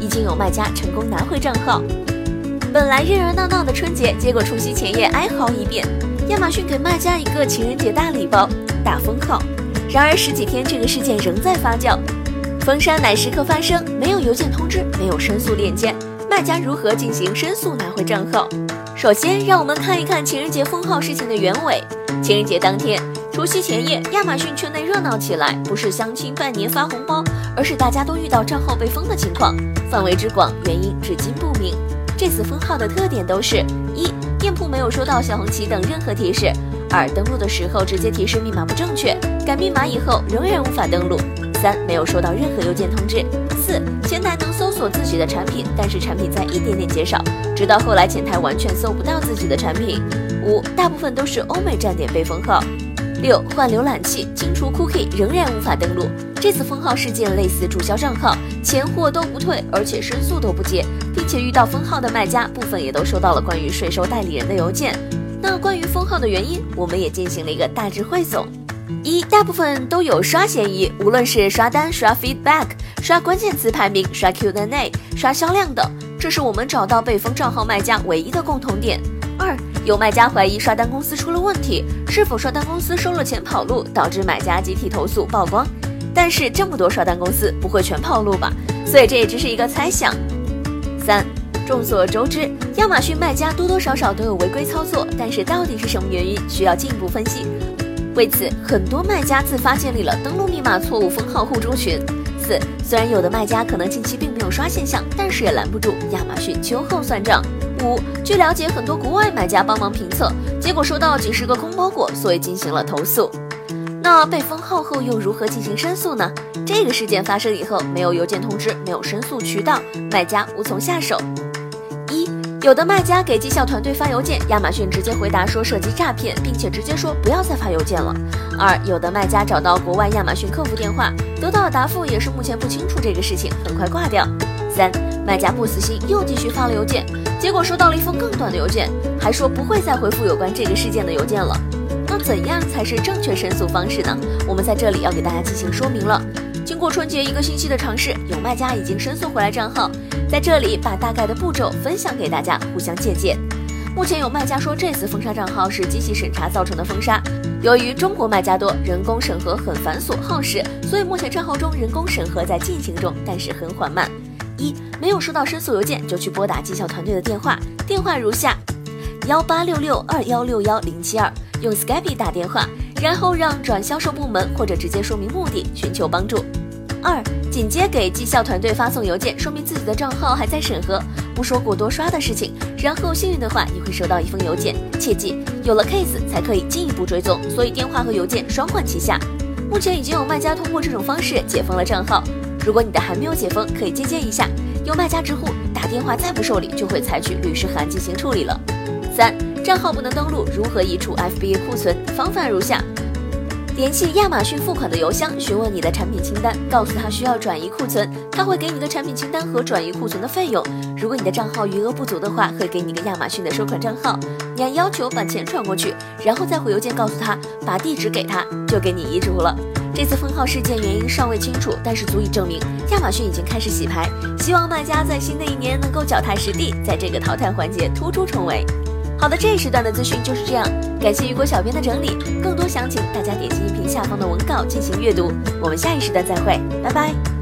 已经有卖家成功拿回账号。本来热热闹闹的春节，结果除夕前夜哀嚎一遍，亚马逊给卖家一个情人节大礼包——大封号。然而十几天，这个事件仍在发酵，封杀乃时刻发生，没有邮件通知，没有申诉链接，卖家如何进行申诉拿回账号？首先，让我们看一看情人节封号事情的原委。情人节当天，除夕前夜，亚马逊圈内热闹起来，不是相亲拜年发红包，而是大家都遇到账号被封的情况，范围之广，原因至今不明。这次封号的特点都是：一、店铺没有收到小红旗等任何提示；二、登录的时候直接提示密码不正确，改密码以后仍然无法登录；三、没有收到任何邮件通知。四前台能搜索自己的产品，但是产品在一点点减少，直到后来前台完全搜不到自己的产品。五大部分都是欧美站点被封号。六换浏览器，清除 cookie 仍然无法登录。这次封号事件类似注销账号，钱货都不退，而且申诉都不接，并且遇到封号的卖家部分也都收到了关于税收代理人的邮件。那关于封号的原因，我们也进行了一个大致汇总。一大部分都有刷嫌疑，无论是刷单、刷 feedback。刷关键词排名、刷 Q&A、刷销量等，这是我们找到被封账号卖家唯一的共同点。二，有卖家怀疑刷单公司出了问题，是否刷单公司收了钱跑路，导致买家集体投诉曝光？但是这么多刷单公司不会全跑路吧？所以这也只是一个猜想。三，众所周知，亚马逊卖家多多少少都有违规操作，但是到底是什么原因，需要进一步分析。为此，很多卖家自发建立了登录密码错误封号互助群。四，虽然有的卖家可能近期并没有刷现象，但是也拦不住亚马逊秋后算账。五，据了解，很多国外买家帮忙评测，结果收到几十个空包裹，所以进行了投诉。那被封号后又如何进行申诉呢？这个事件发生以后，没有邮件通知，没有申诉渠道，卖家无从下手。一有的卖家给绩效团队发邮件，亚马逊直接回答说涉及诈骗，并且直接说不要再发邮件了。二有的卖家找到国外亚马逊客服电话，得到的答复也是目前不清楚这个事情，很快挂掉。三卖家不死心，又继续发了邮件，结果收到了一封更短的邮件，还说不会再回复有关这个事件的邮件了。那怎样才是正确申诉方式呢？我们在这里要给大家进行说明了。经过春节一个星期的尝试，有卖家已经申诉回来账号。在这里把大概的步骤分享给大家，互相借鉴。目前有卖家说这次封杀账号是机器审查造成的封杀，由于中国卖家多，人工审核很繁琐耗时，所以目前账号中人工审核在进行中，但是很缓慢。一没有收到申诉邮件就去拨打绩效团队的电话，电话如下：幺八六六二幺六幺零七二，用 Skype 打电话，然后让转销售部门或者直接说明目的，寻求帮助。二，紧接给绩效团队发送邮件，说明自己的账号还在审核，不说过多刷的事情。然后幸运的话，你会收到一封邮件。切记，有了 case 才可以进一步追踪，所以电话和邮件双管齐下。目前已经有卖家通过这种方式解封了账号，如果你的还没有解封，可以借鉴一下。有卖家直呼打电话再不受理，就会采取律师函进行处理了。三，账号不能登录，如何移除 FBA 库存？方法如下。联系亚马逊付款的邮箱，询问你的产品清单，告诉他需要转移库存，他会给你个产品清单和转移库存的费用。如果你的账号余额不足的话，会给你个亚马逊的收款账号，你按要求把钱转过去，然后再回邮件告诉他，把地址给他，就给你移除了。这次封号事件原因尚未清楚，但是足以证明亚马逊已经开始洗牌，希望卖家在新的一年能够脚踏实地，在这个淘汰环节突出重围。好的，这一时段的资讯就是这样。感谢雨果小编的整理，更多详情大家点击音频下方的文稿进行阅读。我们下一时段再会，拜拜。